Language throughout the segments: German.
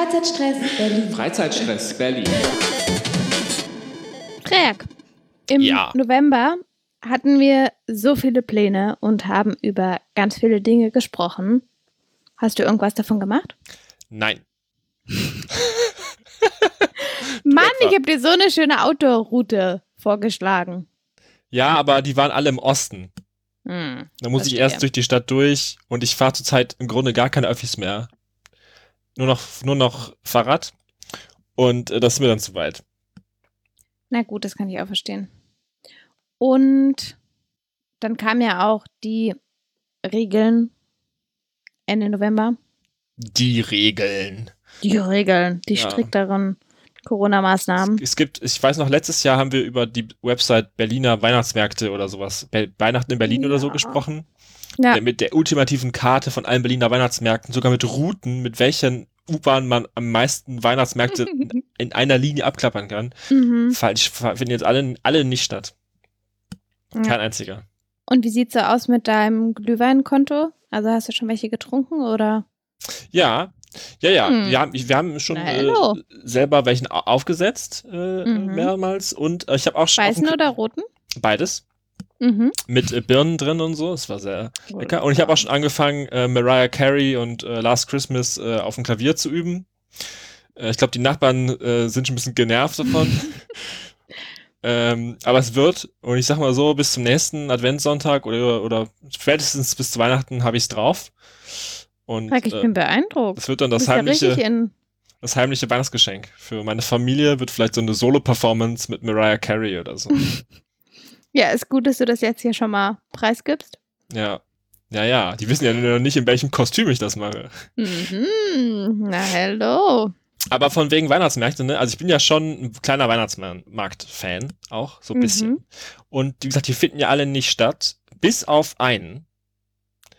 Freizeitstress Berlin. Freizeitstress Berlin. Frerk, im Ja. November hatten wir so viele Pläne und haben über ganz viele Dinge gesprochen. Hast du irgendwas davon gemacht? Nein. Mann, ich habe dir so eine schöne Outdoor-Route vorgeschlagen. Ja, aber die waren alle im Osten. Hm, Da muss ich Verstehe. erst durch die Stadt durch und ich fahre zurzeit im Grunde gar keine Öffis mehr. Nur noch, nur noch Fahrrad. Und äh, das ist mir dann zu weit. na gut, das kann ich auch verstehen. Und dann kamen ja auch die Regeln Ende November. Die Regeln. Die Regeln, die Ja. strikteren Corona-Maßnahmen. Es gibt, ich weiß noch, letztes Jahr haben wir über die Website Berliner Weihnachtsmärkte oder sowas, Be Weihnachten in Berlin oder so Ja. gesprochen. Ja, mit der ultimativen Karte von allen Berliner Weihnachtsmärkten, sogar mit Routen, mit welchen U-Bahn man am meisten Weihnachtsmärkte in, in einer Linie abklappern kann. mhm. Falsch, finden jetzt alle, alle nicht statt. Ja. Kein einziger. Und wie sieht's so aus mit deinem Glühweinkonto? Also hast du schon welche getrunken oder? Ja, ja, ja. Hm. Wir, haben, wir haben schon äh, selber welchen au- aufgesetzt, äh, Mhm. mehrmals. Und äh, ich habe auch schon Weißen oder roten? beides Mhm. mit äh, Birnen drin und so. Es war sehr lecker. Und ich habe auch schon angefangen, äh, Mariah Carey und äh, Last Christmas äh, auf dem Klavier zu üben. Äh, ich glaube, die Nachbarn äh, sind schon ein bisschen genervt davon. ähm, aber es wird, und ich sag mal so, bis zum nächsten Adventssonntag oder, oder spätestens bis zu Weihnachten habe ich es drauf. Und Frag, ich bin beeindruckt. das wird dann das ja heimliche, in. das heimliche Weihnachtsgeschenk. Für meine Familie wird vielleicht so eine Solo-Performance mit Mariah Carey oder so. Ja, ist gut, dass du das jetzt hier schon mal preisgibst. ja. Ja, ja. Die wissen ja noch nicht, in welchem Kostüm ich das mache. Mhm. Na, hello. Aber von wegen Weihnachtsmärkte, ne? Also ich bin ja schon ein kleiner Weihnachtsmarkt-Fan, auch so ein Mhm. bisschen. Und wie gesagt, die finden ja alle nicht statt, bis auf einen.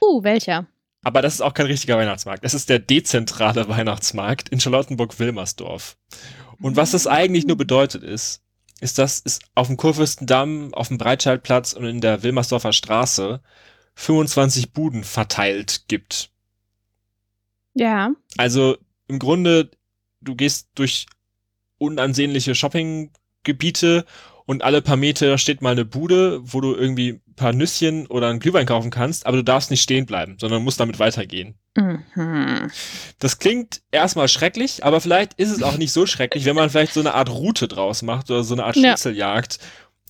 Uh, welcher? Aber das ist auch kein richtiger Weihnachtsmarkt. Es ist der dezentrale Weihnachtsmarkt in Charlottenburg-Wilmersdorf. Und was das eigentlich nur bedeutet ist, ist, dass es auf dem Kurfürstendamm, auf dem Breitscheidplatz und in der Wilmersdorfer Straße 25 Buden verteilt gibt. Ja. Also im Grunde, du gehst durch unansehnliche Shoppinggebiete und alle paar Meter steht mal eine Bude, wo du irgendwie ein paar Nüsschen oder einen Glühwein kaufen kannst, aber du darfst nicht stehen bleiben, sondern musst damit weitergehen. Mhm. Das klingt erstmal schrecklich, aber vielleicht ist es auch nicht so schrecklich, wenn man vielleicht so eine Art Route draus macht oder so eine Art Ja. Schnitzeljagd.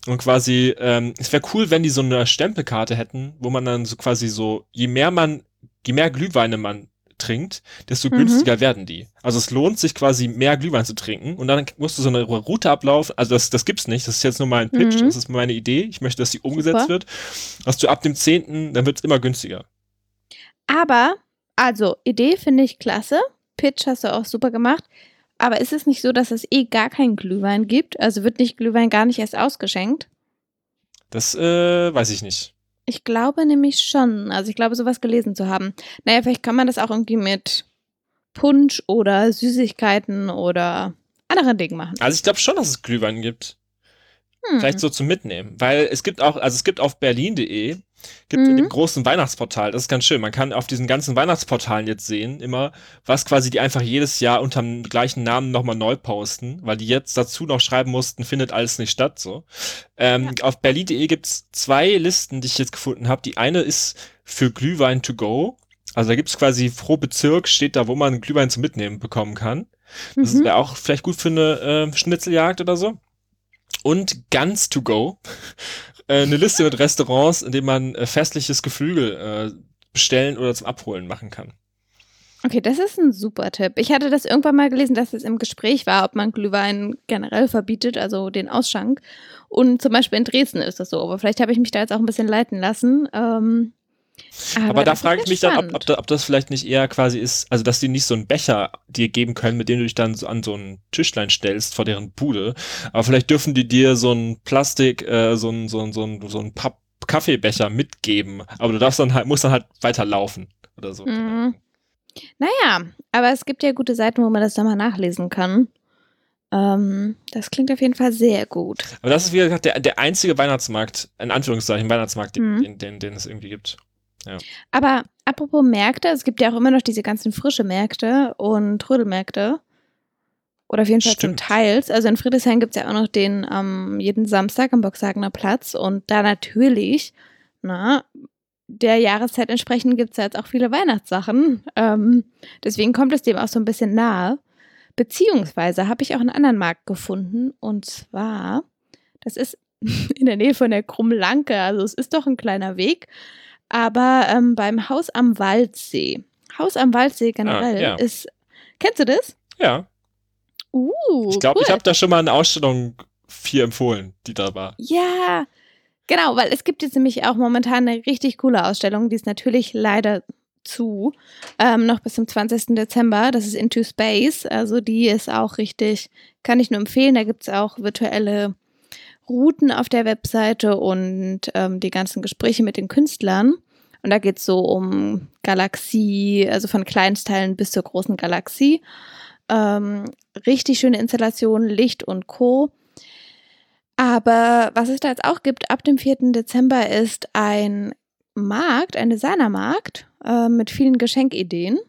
Und quasi, ähm, es wäre cool, wenn die so eine Stempelkarte hätten, wo man dann so quasi so, je mehr man, je mehr Glühweine man trinkt, desto Mhm. günstiger werden die. Also es lohnt sich quasi mehr Glühwein zu trinken und dann musst du so eine Route ablaufen. Also das, das gibt's nicht. Das ist jetzt nur mein Pitch. Mhm. Das ist meine Idee. Ich möchte, dass die umgesetzt Super. wird. Dass du ab dem 10., dann wird's immer günstiger. Aber, also, Idee finde ich klasse. Pitch hast du auch super gemacht. Aber ist es nicht so, dass es eh gar keinen Glühwein gibt? Also wird nicht Glühwein gar nicht erst ausgeschenkt? Das äh, weiß ich nicht. Ich glaube nämlich schon. Also ich glaube, sowas gelesen zu haben. Naja, vielleicht kann man das auch irgendwie mit Punsch oder Süßigkeiten oder anderen Dingen machen. Also ich glaube schon, dass es Glühwein gibt. Hm. Vielleicht so zum Mitnehmen. Weil es gibt auch, also es gibt auf berlin.de, gibt in Mhm. dem großen Weihnachtsportal, das ist ganz schön, man kann auf diesen ganzen Weihnachtsportalen jetzt sehen, immer, was quasi die einfach jedes Jahr unter dem gleichen Namen nochmal neu posten, weil die jetzt dazu noch schreiben mussten, findet alles nicht statt, so. Ähm, Auf berlin.de gibt's zwei Listen, die ich jetzt gefunden habe. Die eine ist für Glühwein to go. Also da gibt's quasi pro Bezirk steht da, wo man Glühwein zum Mitnehmen bekommen kann. Das Mhm. wäre auch vielleicht gut für eine äh, Schnitzeljagd oder so. Und ganz to go. Äh, eine Liste mit Restaurants, in denen man äh, festliches Geflügel äh, bestellen oder zum Abholen machen kann. Okay, das ist ein super Tipp. Ich hatte das irgendwann mal gelesen, dass es im Gespräch war, ob man Glühwein generell verbietet, also den Ausschank. Und zum Beispiel in Dresden ist das so. Aber vielleicht habe ich mich da jetzt auch ein bisschen leiten lassen. Ähm, Aber, da das ist frage ich mich dann, ob, ob, da, ob das vielleicht nicht eher quasi ist, also dass die nicht so einen Becher dir geben können, mit dem du dich dann so an so ein Tischlein stellst vor deren Bude. Aber vielleicht dürfen die dir so ein Plastik, äh, so ein, so ein, so ein, so ein Papp Kaffeebecher mitgeben. Aber du darfst dann halt, musst dann halt weiterlaufen oder so. Mhm. Naja, aber es gibt ja gute Seiten, wo man das dann mal nachlesen kann. Ähm, das klingt auf jeden Fall sehr gut. Aber das ist wie gesagt der, der einzige Weihnachtsmarkt, in Anführungszeichen Weihnachtsmarkt, den, Mhm. den, den, den es irgendwie gibt. Ja. Aber apropos Märkte, es gibt ja auch immer noch diese ganzen frische Märkte und Trödelmärkte. Oder auf jeden Fall Stimmt. zum Teils. Also in Friedrichshain gibt es ja auch noch den ähm, jeden Samstag am Boxhagener Platz. Und da natürlich, na, der Jahreszeit entsprechend gibt es ja jetzt auch viele Weihnachtssachen. Ähm, deswegen kommt es dem auch so ein bisschen nahe. Beziehungsweise habe ich auch einen anderen Markt gefunden. Und zwar, das ist in der Nähe von der Krummlanke. Also es ist doch ein kleiner Weg. Aber ähm, beim Haus am Waldsee. Haus am Waldsee generell Ah, ja. ist. Kennst du das? Ja, Uh, ich glaube, cool. ich habe da schon mal eine Ausstellung vier empfohlen, die da war. Ja, genau, weil es gibt jetzt nämlich auch momentan eine richtig coole Ausstellung, die ist natürlich leider zu, ähm, noch bis zum 20. Dezember. Das ist Into Space. Also die ist auch richtig, kann ich nur empfehlen. Da gibt es auch virtuelle Routen auf der Webseite und ähm, die ganzen Gespräche mit den Künstlern. Und da geht es so um Galaxie, also von Kleinsteilen bis zur großen Galaxie. Ähm, richtig schöne Installationen, Licht und Co. Aber was es da jetzt auch gibt, ab dem 4. Dezember ist ein Markt, ein Designermarkt äh, mit vielen Geschenkideen.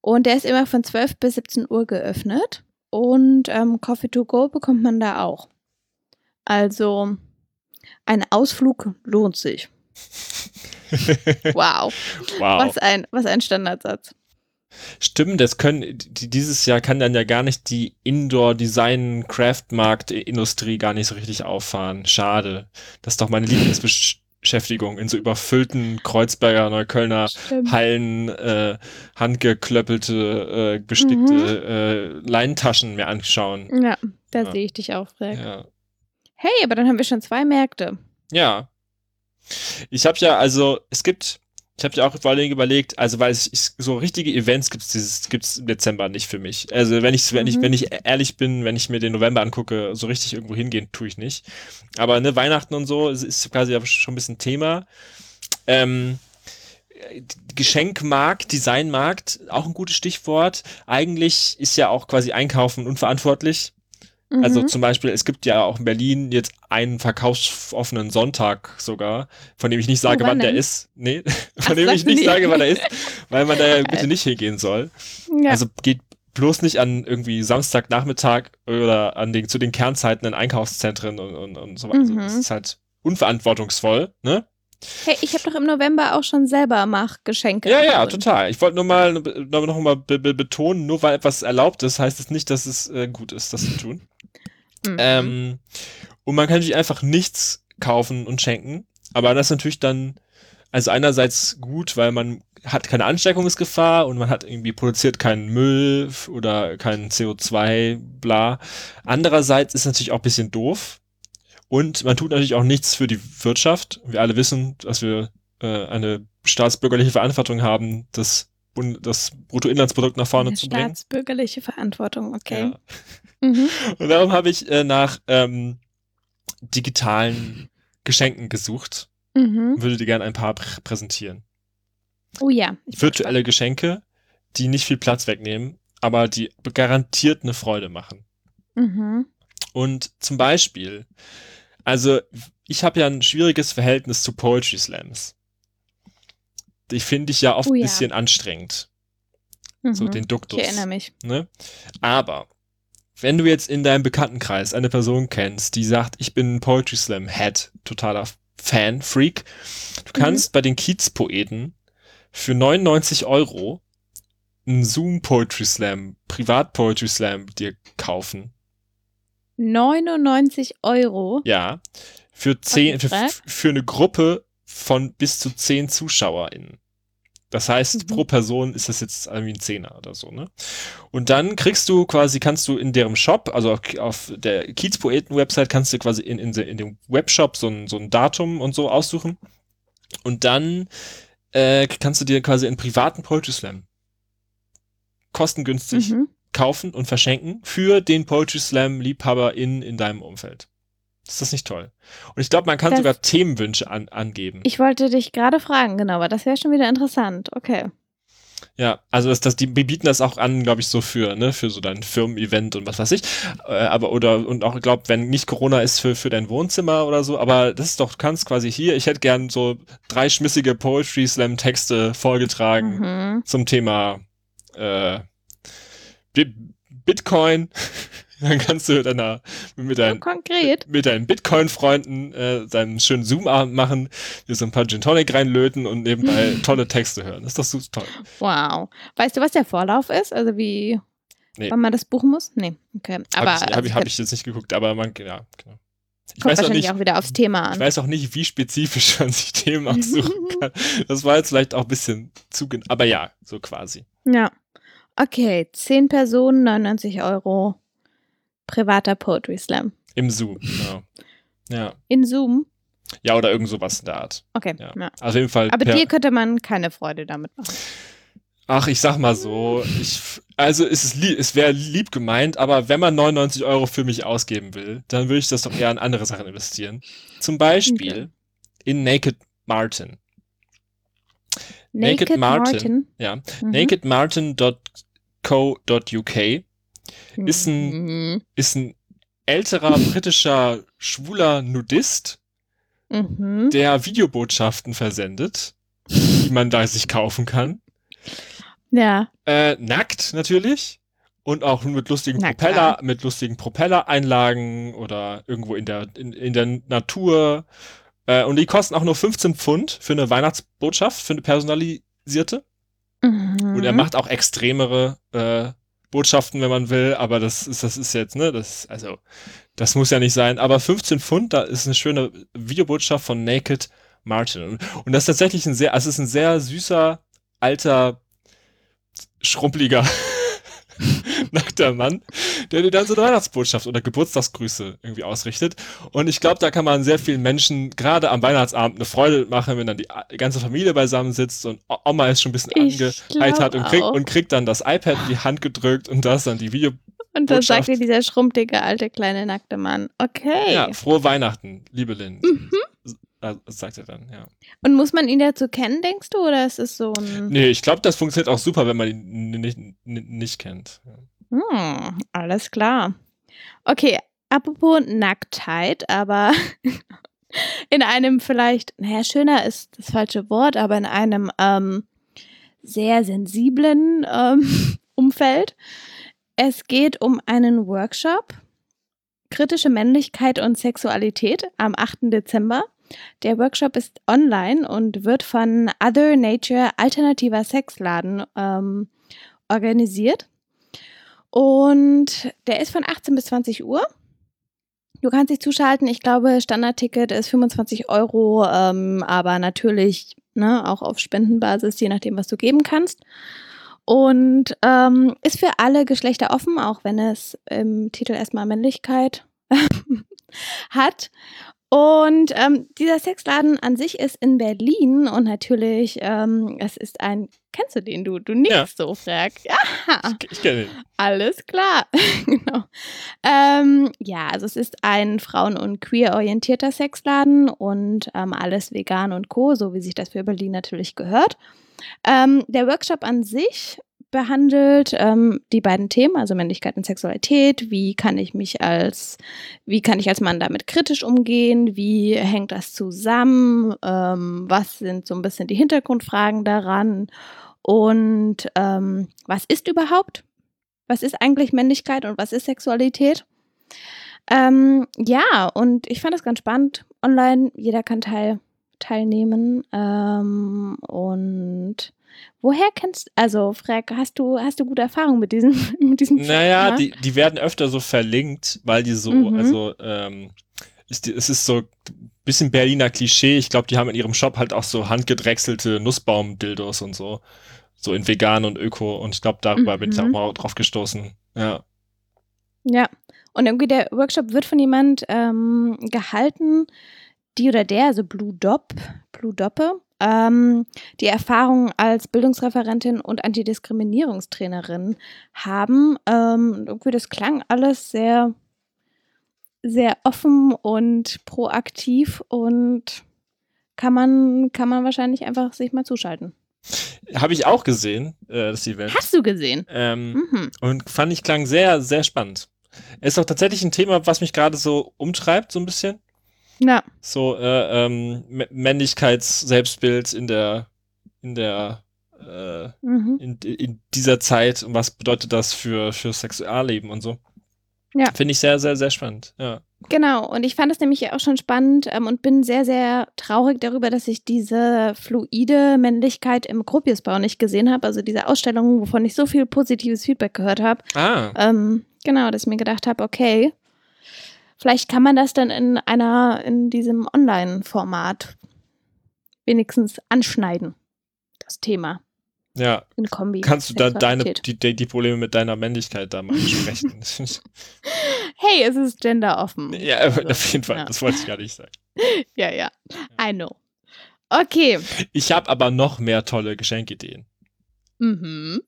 Und der ist immer von 12 bis 17 Uhr geöffnet. Und ähm, Coffee to go bekommt man da auch. Also ein Ausflug lohnt sich. Wow, wow. was ein, was ein Standardsatz. Stimmt, das können, die, dieses Jahr kann dann ja gar nicht die Indoor-Design-Craft-Markt-Industrie gar nicht so richtig auffahren. Schade. Das ist doch meine Lieblingsbeschäftigung, in so überfüllten Kreuzberger, Neuköllner Stimmt. Hallen, äh, handgeklöppelte, äh, bestickte äh, Leintaschen mir anschauen. Ja, da Ja. sehe ich dich auch, Frag. Ja. Hey, aber dann haben wir schon zwei Märkte. Ja. Ich habe ja, also, es gibt, ich habe ja auch vor allen Dingen überlegt, also weil ich, ich so richtige Events gibt's dieses, gibt's im Dezember nicht für mich. Also wenn ich, wenn ich, Mhm. wenn ich ehrlich bin, wenn ich mir den November angucke, so richtig irgendwo hingehen, tue ich nicht. Aber ne, Weihnachten und so ist, ist quasi ja schon ein bisschen Thema. Ähm, Geschenkmarkt, Designmarkt, auch ein gutes Stichwort. Eigentlich ist ja auch quasi Einkaufen unverantwortlich. Also Mhm. zum Beispiel, es gibt ja auch in Berlin jetzt einen verkaufsoffenen Sonntag sogar, von dem ich nicht sage, Oh, wann wann der ist. Nee, Ach, von dem ich nicht sage, wann er ist, weil man da ja bitte nicht hingehen soll. ja. Also geht bloß nicht an irgendwie Samstagnachmittag oder an den, zu den Kernzeiten in Einkaufszentren und, und, und so weiter. Also Mhm. Das ist halt unverantwortungsvoll, ne? Hey, ich habe doch im November auch schon selber Mach-Geschenke. Ja, ja, total. Ich wollte nur mal noch, mal be be betonen, nur weil etwas erlaubt ist, heißt es nicht, dass es äh, gut ist, das zu tun. Mhm. Ähm, und man kann natürlich einfach nichts kaufen und schenken. Aber das ist natürlich dann, also einerseits gut, weil man hat keine Ansteckungsgefahr und man hat irgendwie produziert keinen Müll oder kein CO2, bla. Andererseits ist natürlich auch ein bisschen doof. Und man tut natürlich auch nichts für die Wirtschaft. Wir alle wissen, dass wir äh, eine staatsbürgerliche Verantwortung haben, das, Bund das Bruttoinlandsprodukt nach vorne Eine zu bringen. staatsbürgerliche Verantwortung, okay. Ja. Mhm. Und darum habe ich äh, nach ähm, digitalen Geschenken gesucht Mhm. würde dir gerne ein paar pr präsentieren. Oh ja. Virtuelle Geschenke, die nicht viel Platz wegnehmen, aber die garantiert eine Freude machen. Mhm. Und zum Beispiel, also ich habe ja ein schwieriges Verhältnis zu Poetry Slams. Die finde ich ja oft Oh ein ja. bisschen anstrengend, so Mhm. den Ich Duktus. erinnere mich. Ne? Aber wenn du jetzt in deinem Bekanntenkreis eine Person kennst, die sagt, ich bin ein Poetry Slam Head, totaler Fan, Freak, du kannst bei den Kiez-Poeten für 99 Euro einen Zoom Poetry Slam, Privat Poetry Slam dir kaufen. 99 Euro. Ja. Für zehn, für, für eine Gruppe von bis zu zehn ZuschauerInnen. Das heißt, Mhm. pro Person ist das jetzt irgendwie ein Zehner oder so, ne? Und dann kriegst du quasi, kannst du in deren Shop, also auf, auf der Kiezpoeten-Website, kannst du quasi in, in, in dem Webshop so ein, so ein Datum und so aussuchen. Und dann äh, kannst du dir quasi einen privaten Poetry Slam kostengünstig Mhm. Kaufen und verschenken für den Poetry Slam Liebhaber in, in deinem Umfeld. Ist das nicht toll? Und ich glaube, man kann Das- sogar Themenwünsche an, angeben. Ich wollte dich gerade fragen, genau, aber das wäre schon wieder interessant. Okay. Ja, also das, das, die bieten das auch an, glaube ich, so für, ne, für so dein Firmen-Event und was weiß ich. Äh, aber, oder, und auch, glaube wenn nicht Corona ist, für, für dein Wohnzimmer oder so. Aber das ist doch, du kannst quasi hier, ich hätte gern so drei schmissige Poetry Slam-Texte vorgetragen Mhm. zum Thema äh, Bitcoin. Dann kannst du deiner, mit So deinen konkret. mit deinen Bitcoin-Freunden äh, seinen schönen Zoom-Abend machen, dir so ein paar Gin Tonic reinlöten und nebenbei tolle Texte hören. Das ist doch super toll. Wow. Weißt du, was der Vorlauf ist? Also wie, Nee. wann man das buchen muss? Nee. Okay. Aber Habe ich, also ich, hab ich jetzt nicht geguckt, aber man, ja, genau. Ich kommt weiß, auch wahrscheinlich nicht, auch wieder aufs Thema ich an. weiß auch nicht, wie spezifisch man sich Themen aussuchen kann. Das war jetzt vielleicht auch ein bisschen zu, aber ja, so quasi. Ja. Okay, 10 Personen, 99 Euro. Privater Poetry Slam. Im Zoom, genau. Ja. In Zoom? Ja, oder irgend sowas in der Art. Okay. Ja. Ja. Auf jeden Fall. Aber dir könnte man keine Freude damit machen. Ach, ich sag mal so, ich, also es ist lieb, es wäre lieb gemeint, aber wenn man 99 Euro für mich ausgeben will, dann würde ich das doch eher in andere Sachen investieren. Zum Beispiel Okay. in Naked Martin. Naked, Naked Martin. Martin. Ja, Mhm. nakedmartin.co.uk ist ein- Mhm. ist ein älterer britischer schwuler Nudist, Mhm. der Videobotschaften versendet, die man da sich kaufen kann. Ja. Äh, nackt natürlich. Und auch mit lustigen Na Propeller, klar. mit lustigen Propellereinlagen oder irgendwo in der, in, in der Natur. Äh, und die kosten auch nur 15 Pfund für eine Weihnachtsbotschaft, für eine personalisierte. Mhm. Und er macht auch extremere äh, Botschaften, wenn man will, aber das ist, das ist jetzt, ne, das, also, das muss ja nicht sein. Aber 15 Pfund, da ist eine schöne Videobotschaft von Naked Martin. Und, und das ist tatsächlich ein sehr, also es ist ein sehr süßer, alter, schrumpeliger, nackter Mann, der dir dann so eine Weihnachtsbotschaft oder Geburtstagsgrüße irgendwie ausrichtet. Und ich glaube, da kann man sehr vielen Menschen gerade am Weihnachtsabend eine Freude machen, wenn dann die, ganze Familie beisammen sitzt und Oma ist schon ein bisschen angeheitert und kriegt, auch. und kriegt dann das iPad in die Hand gedrückt und das dann die Video. Und dann sagt dir dieser schrumptige, alte, kleine, nackte Mann. Okay. Ja, frohe Weihnachten, liebe Lynn. Mhm. Äh, sagt er dann, ja. Und muss man ihn dazu kennen, denkst du? Oder ist es so ein. Nee, ich glaube, das funktioniert auch super, wenn man ihn nicht, nicht kennt. Hm, alles klar. Okay, apropos Nacktheit, aber in einem vielleicht, naja, schöner ist das falsche Wort, aber in einem ähm, sehr sensiblen ähm, Umfeld. Es geht um einen Workshop, kritische Männlichkeit und Sexualität am 8. Dezember. Der Workshop ist online und wird von Other Nature Alternativer Sexladen ähm, organisiert. Und der ist von 18 bis 20 Uhr. Du kannst dich zuschalten. Ich glaube, Standardticket ist 25 Euro, ähm, aber natürlich ne, auch auf Spendenbasis, je nachdem, was du geben kannst. Und ähm, ist für alle Geschlechter offen, auch wenn es im Titel erstmal Männlichkeit hat. Und ähm, dieser Sexladen an sich ist in Berlin und natürlich, ähm, es ist ein, kennst du den, du? Du nickst Ja. so, Frag. Ja, Ich, ich kenne ihn. alles klar. genau. Ähm, ja, also es ist ein frauen- und queer-orientierter Sexladen und ähm, alles vegan und co., so wie sich das für Berlin natürlich gehört. Ähm, der Workshop an sich behandelt ähm, die beiden Themen, also Männlichkeit und Sexualität. Wie kann ich mich als, wie kann ich als Mann damit kritisch umgehen? Wie hängt das zusammen? Ähm, was sind so ein bisschen die Hintergrundfragen daran? Und ähm, was ist überhaupt? Was ist eigentlich Männlichkeit und was ist Sexualität? Ähm, ja, und ich fand das ganz spannend. Online, jeder kann teil, teilnehmen. Ähm, und woher kennst also Frag, hast du, hast du gute Erfahrungen mit diesem, mit diesem Naja, die, die werden öfter so verlinkt, weil die so, Mhm. also, ähm, ist die, es ist so ein bisschen Berliner Klischee. Ich glaube, die haben in ihrem Shop halt auch so handgedrechselte Nussbaum-Dildos und so. So in vegan und öko. Und ich glaube, darüber bin ich auch Mhm. mal drauf gestoßen. Ja. Ja, und irgendwie der Workshop wird von jemand ähm, gehalten, die oder der, also Blue Dop, Blue Doppe, ähm, die Erfahrung als Bildungsreferentin und Antidiskriminierungstrainerin haben. Ähm, irgendwie das klang alles sehr, sehr offen und proaktiv und kann man, kann man wahrscheinlich einfach sich mal zuschalten. Habe ich auch gesehen, äh, das Event. Hast du gesehen? Ähm, mhm. Und fand ich klang sehr, sehr spannend. Ist auch tatsächlich ein Thema, was mich gerade so umtreibt, so ein bisschen. Ja. So äh, ähm, Männlichkeits-Selbstbild in der, in der, äh, mhm. in, in dieser Zeit und was bedeutet das für, für Sexualleben und so. Ja. Finde ich sehr, sehr, sehr spannend, ja. Genau, und ich fand es nämlich auch schon spannend ähm, und bin sehr, sehr traurig darüber, dass ich diese fluide Männlichkeit im Gropiusbau nicht gesehen habe. Also diese Ausstellung, wovon ich so viel positives Feedback gehört habe. Ah. Ähm, genau, dass ich mir gedacht habe, okay, vielleicht kann man das dann in einer, in diesem Online-Format wenigstens anschneiden, das Thema. Ja. In Kombi. Kannst du da deine, die, die Probleme mit deiner Männlichkeit da mal besprechen? hey, es ist genderoffen. Ja, also, auf jeden Fall. Ja. Das wollte ich gar nicht sagen. ja, ja. I know. Okay. Ich habe aber noch mehr tolle Geschenkideen. Mhm.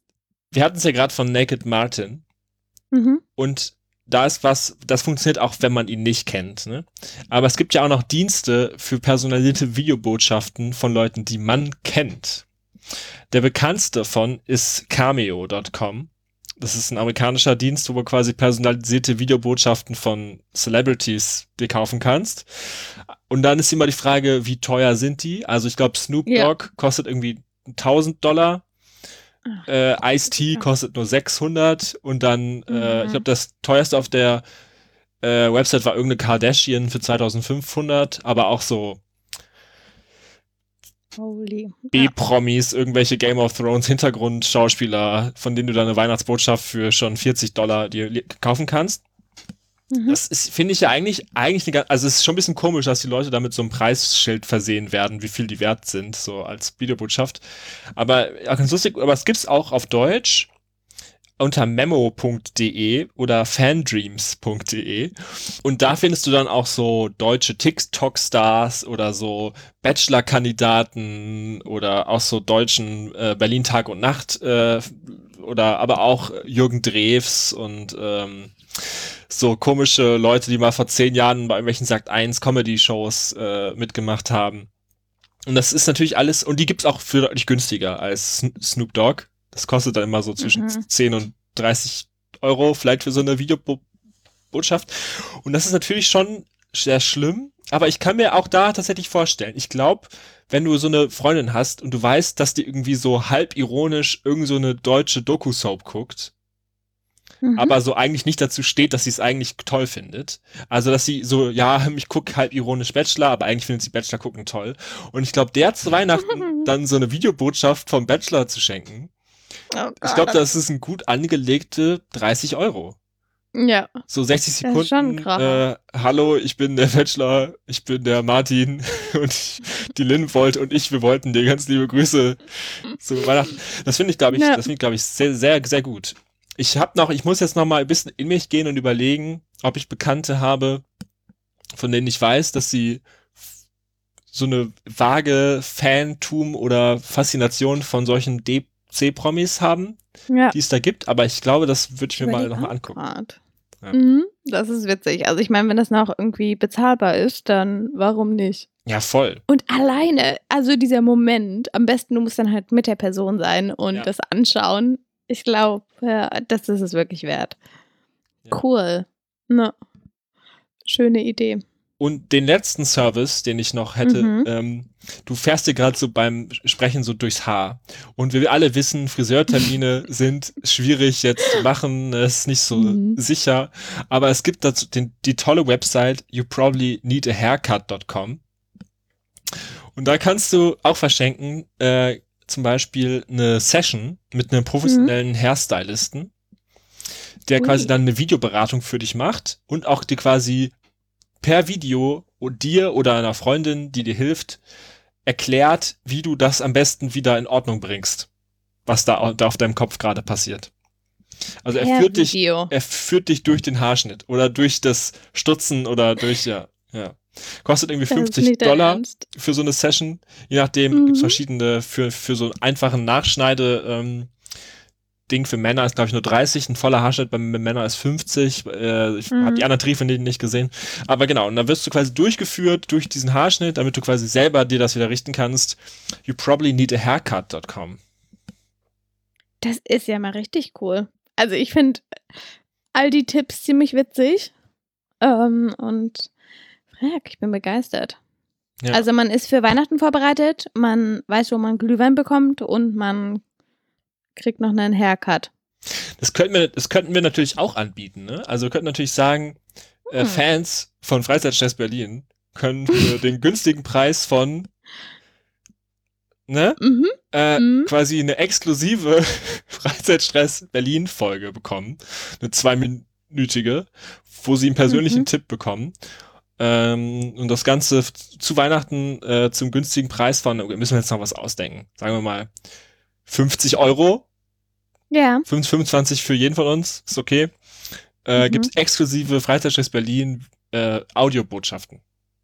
Wir hatten es ja gerade von Naked Martin. Mhm. Und da ist was, das funktioniert auch, wenn man ihn nicht kennt. Ne? Aber es gibt ja auch noch Dienste für personalisierte Videobotschaften von Leuten, die man kennt. Der bekannteste davon ist Cameo.com. Das ist ein amerikanischer Dienst, wo du quasi personalisierte Videobotschaften von Celebrities dir kaufen kannst. Und dann ist immer die Frage, wie teuer sind die? Also ich glaube, Snoop Dogg ja. kostet irgendwie 1000 Dollar. Äh, Ice-T kostet nur 600 und dann, äh, ich glaube, das teuerste auf der äh, Website war irgendeine Kardashian für 2500, aber auch so B-Promis, irgendwelche Game of Thrones Hintergrundschauspieler, von denen du deine Weihnachtsbotschaft für schon 40 Dollar dir kaufen kannst. Mhm. Das ist, finde ich ja eigentlich, eigentlich eine, also es ist schon ein bisschen komisch, dass die Leute damit so ein Preisschild versehen werden, wie viel die wert sind, so als Videobotschaft. Aber lustig, aber es gibt's auch auf Deutsch unter memo.de oder fandreams.de und da findest du dann auch so deutsche TikTok-Stars oder so Bachelor-Kandidaten oder auch so deutschen äh, Berlin Tag und Nacht äh, oder aber auch Jürgen Drews und ähm, so komische Leute, die mal vor zehn Jahren bei irgendwelchen Sagt 1 Comedy-Shows äh, mitgemacht haben. Und das ist natürlich alles, und die gibt's auch für deutlich günstiger als Snoop Dogg. Das kostet dann immer so zwischen mhm. 10 und 30 Euro, vielleicht für so eine Videobotschaft. Und das ist natürlich schon sehr schlimm, aber ich kann mir auch da tatsächlich vorstellen. Ich glaube, wenn du so eine Freundin hast und du weißt, dass die irgendwie so halb ironisch irgend so eine deutsche Doku-Soap guckt, mhm. aber so eigentlich nicht dazu steht, dass sie es eigentlich toll findet. Also, dass sie so, ja, ich gucke halb ironisch Bachelor, aber eigentlich findet sie Bachelor gucken toll. Und ich glaube, der zu Weihnachten dann so eine Videobotschaft vom Bachelor zu schenken, Oh ich glaube, das ist ein gut angelegte 30 Euro. Ja. So 60 Sekunden. Äh, Hallo, ich bin der Bachelor, ich bin der Martin und ich, die Linwold und ich, wir wollten dir ganz liebe Grüße zu Weihnachten. Das finde ich, glaube ich, ja. das finde ich, glaube ich, sehr, sehr, sehr gut. Ich habe noch, ich muss jetzt noch mal ein bisschen in mich gehen und überlegen, ob ich Bekannte habe, von denen ich weiß, dass sie so eine vage Fantum oder Faszination von solchen D C-Promis haben, ja. die es da gibt, aber ich glaube, das würde ich mir mal nochmal angucken. Ja. Mhm, das ist witzig. Also ich meine, wenn das noch irgendwie bezahlbar ist, dann warum nicht? Ja, voll. Und alleine, also dieser Moment, am besten du musst dann halt mit der Person sein und ja. das anschauen. Ich glaube, ja, das ist es wirklich wert. Cool. Ne. Schöne Idee. Und den letzten Service, den ich noch hätte, mhm. ähm, du fährst dir gerade so beim Sprechen so durchs Haar. Und wir alle wissen, Friseurtermine sind schwierig jetzt zu machen, ist nicht so mhm. sicher. Aber es gibt dazu den, die tolle Website you probably need a haircut.com. Und da kannst du auch verschenken, äh, zum Beispiel eine Session mit einem professionellen mhm. Hairstylisten, der Ui. quasi dann eine Videoberatung für dich macht und auch dir quasi per Video dir oder einer Freundin, die dir hilft, erklärt, wie du das am besten wieder in Ordnung bringst, was da, da auf deinem Kopf gerade passiert. Also er führt dich, er führt dich durch den Haarschnitt oder durch das Stutzen oder durch, ja, ja. Kostet irgendwie 50 Dollar für so eine Session. Je nachdem mhm. gibt's verschiedene, für, für so einen einfachen Nachschneide, ähm, Ding für Männer ist, glaube ich, nur 30, ein voller Haarschnitt bei Männern ist 50. Äh, ich mhm. habe die anderen Tarife nicht gesehen. Aber genau, und dann wirst du quasi durchgeführt durch diesen Haarschnitt, damit du quasi selber dir das wieder richten kannst. You probably need a haircut.com. Das ist ja mal richtig cool. Also ich finde all die Tipps ziemlich witzig. Ähm, und frag, ich bin begeistert. Ja. Also man ist für Weihnachten vorbereitet, man weiß, wo man Glühwein bekommt und man kriegt noch einen Haircut. Das könnten wir, das könnten wir natürlich auch anbieten, ne? Also wir könnten natürlich sagen, äh, Hm. Fans von Freizeitstress Berlin können für den günstigen Preis von ne, Mhm. äh, Mhm. quasi eine exklusive Freizeitstress Berlin Folge bekommen, eine zweiminütige, wo sie einen persönlichen Mhm. Tipp bekommen. Ähm, und das Ganze zu Weihnachten äh, zum günstigen Preis von, müssen wir jetzt noch was ausdenken. Sagen wir mal 50 Euro Ja. 5, 25 für jeden von uns, ist okay. Äh, Mhm. Gibt's exklusive Freizeitstress Berlin äh, Audiobotschaften.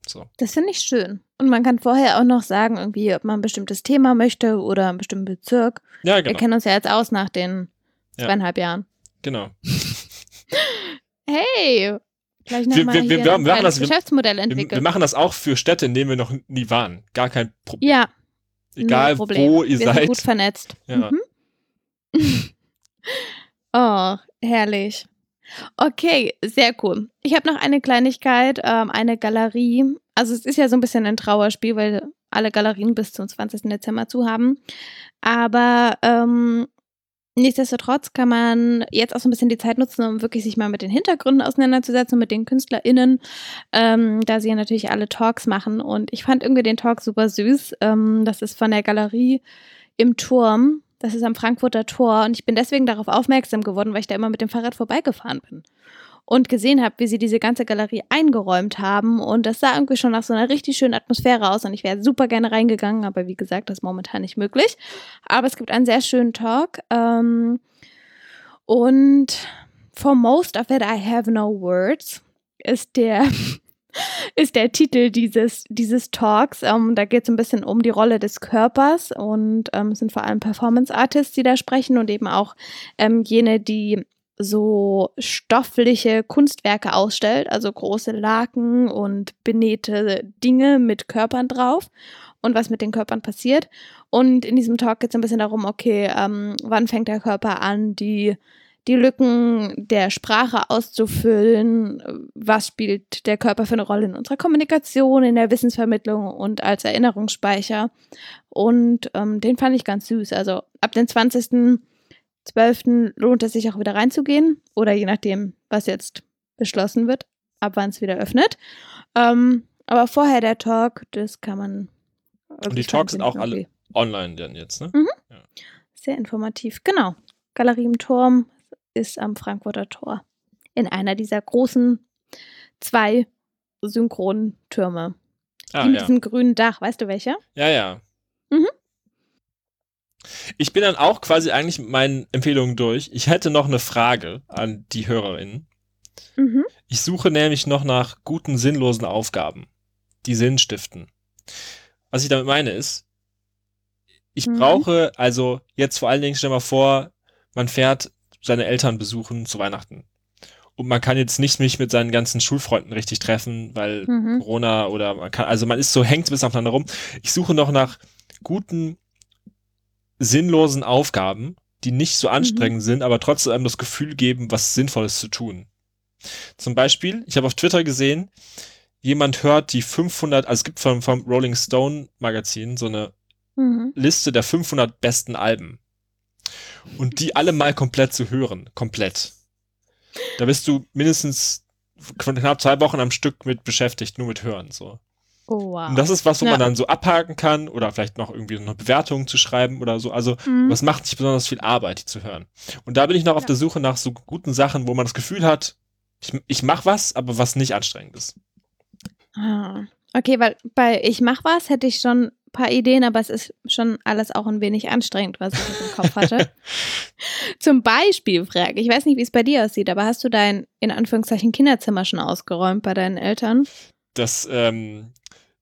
So. Das finde ich schön. Und man kann vorher auch noch sagen, irgendwie, ob man ein bestimmtes Thema möchte oder einen bestimmten Bezirk. Ja, Wir genau. kennen uns ja jetzt aus nach den Ja. zweieinhalb Jahren. genau. Hey! Gleich Wir- wir- wir- wir ein machen das- Geschäftsmodell Wir, entwickelt. wir machen das auch für Städte, in denen wir noch nie waren. Gar kein Problem. ja, Egal Problem. wo ihr Wir seid. Sind gut vernetzt. Ja. Mhm. oh, herrlich. Okay, sehr cool. Ich habe noch eine Kleinigkeit, ähm, eine Galerie. Also es ist ja so ein bisschen ein Trauerspiel, weil alle Galerien bis zum 20. Dezember zu haben. Aber ähm, nichtsdestotrotz kann man jetzt auch so ein bisschen die Zeit nutzen, um wirklich sich mal mit den Hintergründen auseinanderzusetzen, mit den KünstlerInnen, ähm, da sie ja natürlich alle Talks machen. Und ich fand irgendwie den Talk super süß. Ähm, das ist von der Galerie im Turm. Das ist am Frankfurter Tor. Und ich bin deswegen darauf aufmerksam geworden, weil ich da immer mit dem Fahrrad vorbeigefahren bin. Und gesehen habe, wie sie diese ganze Galerie eingeräumt haben. Und das sah irgendwie schon nach so einer richtig schönen Atmosphäre aus. Und ich wäre super gerne reingegangen, aber wie gesagt, das ist momentan nicht möglich. Aber es gibt einen sehr schönen Talk. Ähm, und For most of it I have no words ist der ist der Titel dieses, dieses Talks. Ähm, da geht es ein bisschen um die Rolle des Körpers und ähm, es sind vor allem Performance-Artists, die da sprechen und eben auch ähm, jene, die so stoffliche Kunstwerke ausstellt, also große Laken und benähte Dinge mit Körpern drauf und was mit den Körpern passiert. Und in diesem Talk geht es ein bisschen darum, okay, ähm, wann fängt der Körper an, die die Lücken der Sprache auszufüllen. Was spielt der Körper für eine Rolle in unserer Kommunikation, in der Wissensvermittlung und als Erinnerungsspeicher? Und ähm, den fand ich ganz süß. Also ab dem 20.12. lohnt es sich auch wieder reinzugehen oder je nachdem, was jetzt beschlossen wird, ab wann es wieder öffnet. Ähm, aber vorher der Talk, das kann man. Und die Talks sind auch irgendwie alle online dann jetzt, ne? Sehr informativ. Genau. Galerie im Turm ist am Frankfurter Tor. In einer dieser großen zwei synchronen Türme. Ah, die mit ja. diesem grünen Dach. Weißt du welche? Ja, ja. Mhm. Ich bin dann auch quasi eigentlich mit meinen Empfehlungen durch. Ich hätte noch eine Frage an die HörerInnen. Mhm. Ich suche nämlich noch nach guten, sinnlosen Aufgaben, die Sinn stiften. Was ich damit meine ist, ich Mhm. brauche, also jetzt vor allen Dingen, stell mal vor, man fährt seine Eltern besuchen zu Weihnachten. Und man kann jetzt nicht mich mit seinen ganzen Schulfreunden richtig treffen, weil Mhm. Corona oder man kann, also man ist so, hängt bisschen aufeinander rum. Ich suche noch nach guten, sinnlosen Aufgaben, die nicht so anstrengend sind, aber trotzdem einem das Gefühl geben, was Sinnvolles zu tun. Zum Beispiel, ich habe auf Twitter gesehen, jemand hört die 500, also es gibt vom, vom Rolling Stone Magazin so eine Mhm. Liste der 500 besten Alben. Und die alle mal komplett zu hören. Komplett. Da bist du mindestens knapp zwei Wochen am Stück mit beschäftigt, nur mit Hören, so. Oh, wow. Und das ist was, wo Ja. man dann so abhaken kann oder vielleicht noch irgendwie eine Bewertung zu schreiben oder so. Also, Mhm. was macht nicht besonders viel Arbeit, die zu hören. Und da bin ich noch auf Ja. der Suche nach so guten Sachen, wo man das Gefühl hat, ich, ich mach was, aber was nicht anstrengend ist. Ah. Okay, weil bei Ich mach was hätte ich schon ein paar Ideen, aber es ist schon alles auch ein wenig anstrengend, was ich im Kopf hatte. Zum Beispiel, Frage, ich weiß nicht, wie es bei dir aussieht, aber hast du dein, in Anführungszeichen, Kinderzimmer schon ausgeräumt bei deinen Eltern? Das, ähm,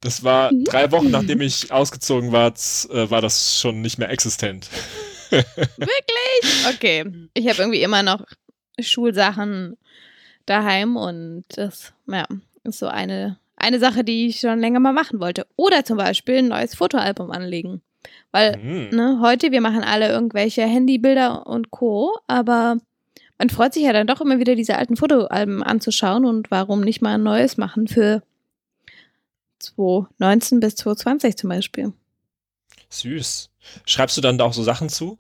das war Mhm. drei Wochen, nachdem ich ausgezogen war, äh, war das schon nicht mehr existent. Wirklich? Okay. Ich habe irgendwie immer noch Schulsachen daheim und das, ja, ist so eine, eine Sache, die ich schon länger mal machen wollte. Oder zum Beispiel ein neues Fotoalbum anlegen. Weil Hm. ne, heute, wir machen alle irgendwelche Handybilder und Co., aber man freut sich ja dann doch immer wieder, diese alten Fotoalben anzuschauen und warum nicht mal ein neues machen für 2019 bis 2020 zum Beispiel. Süß. Schreibst du dann da auch so Sachen zu?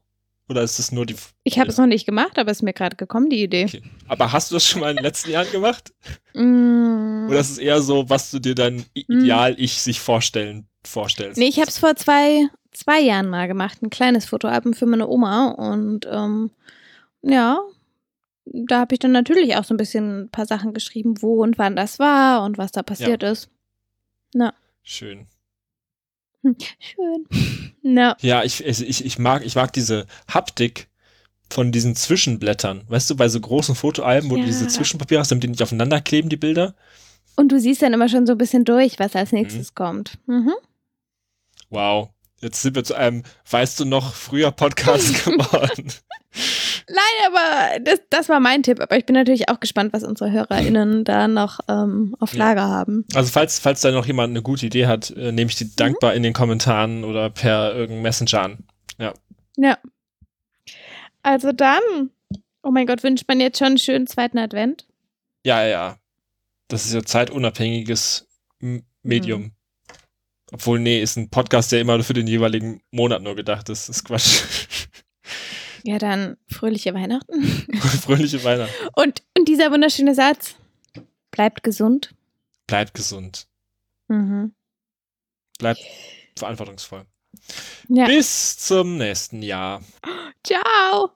Oder ist es nur die. Ich habe es noch nicht gemacht, aber es ist mir gerade gekommen, die Idee. Okay. Aber hast du das schon mal in den letzten Jahren gemacht? Mm. Oder ist es eher so, was du dir dein I- Ideal-Ich sich vorstellen, vorstellst? Nee, ich habe es vor zwei, zwei Jahren mal gemacht, ein kleines Fotoalbum für meine Oma und ähm, ja, da habe ich dann natürlich auch so ein bisschen ein paar Sachen geschrieben, wo und wann das war und was da passiert ist. Schön. Schön. Ja. Ja, ich, ich, ich mag, ich mag diese Haptik von diesen Zwischenblättern. Weißt du, bei so großen Fotoalben, wo Ja. du diese Zwischenpapier hast, damit die nicht aufeinander kleben, die Bilder. Und du siehst dann immer schon so ein bisschen durch, was als nächstes kommt. Mhm. Wow. Jetzt sind wir zu einem, weißt du noch, früher Podcast geworden. Nein, aber das, das war mein Tipp. Aber ich bin natürlich auch gespannt, was unsere HörerInnen da noch ähm, auf Ja. Lager haben. Also falls, falls da noch jemand eine gute Idee hat, äh, nehme ich die Mhm. dankbar in den Kommentaren oder per irgendeinem Messenger an. Ja. Also dann, oh mein Gott, wünscht man jetzt schon einen schönen zweiten Advent? Ja, ja, ja. Das ist ja zeitunabhängiges M- Medium. Mhm. Obwohl, nee, ist ein Podcast, der immer für den jeweiligen Monat nur gedacht ist. Das ist Quatsch. Ja, dann fröhliche Weihnachten. Fröhliche Weihnachten. Und, und dieser wunderschöne Satz. Bleibt gesund. Bleibt gesund. Mhm. Bleibt verantwortungsvoll. Ja. Bis zum nächsten Jahr. Ciao.